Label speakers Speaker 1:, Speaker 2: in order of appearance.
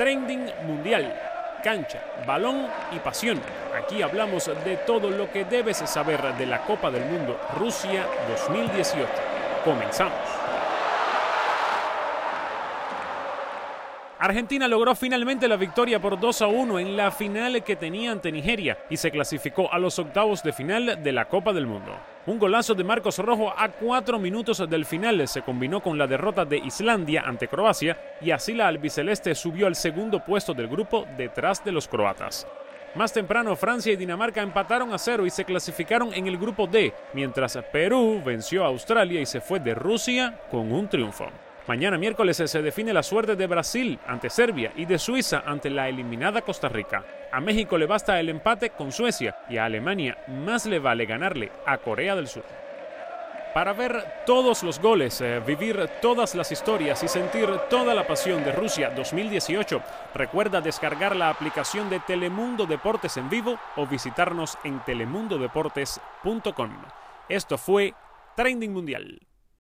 Speaker 1: Trending Mundial. Cancha, balón y pasión. Aquí hablamos de todo lo que debes saber de la Copa del Mundo Rusia 2018. Comenzamos. Argentina logró finalmente la victoria por 2 a 1 en la final que tenía ante Nigeria y se clasificó a los octavos de final de la Copa del Mundo. Un golazo de Marcos Rojo a cuatro minutos del final se combinó con la derrota de Islandia ante Croacia y así la albiceleste subió al segundo puesto del grupo detrás de los croatas. Más temprano, Francia y Dinamarca empataron a cero y se clasificaron en el grupo D, mientras Perú venció a Australia y se fue de Rusia con un triunfo. Mañana miércoles se define la suerte de Brasil ante Serbia y de Suiza ante la eliminada Costa Rica. A México le basta el empate con Suecia y a Alemania más le vale ganarle a Corea del Sur. Para ver todos los goles, eh, vivir todas las historias y sentir toda la pasión de Rusia 2018, recuerda descargar la aplicación de Telemundo Deportes en vivo o visitarnos en telemundodeportes.com. Esto fue Trending Mundial.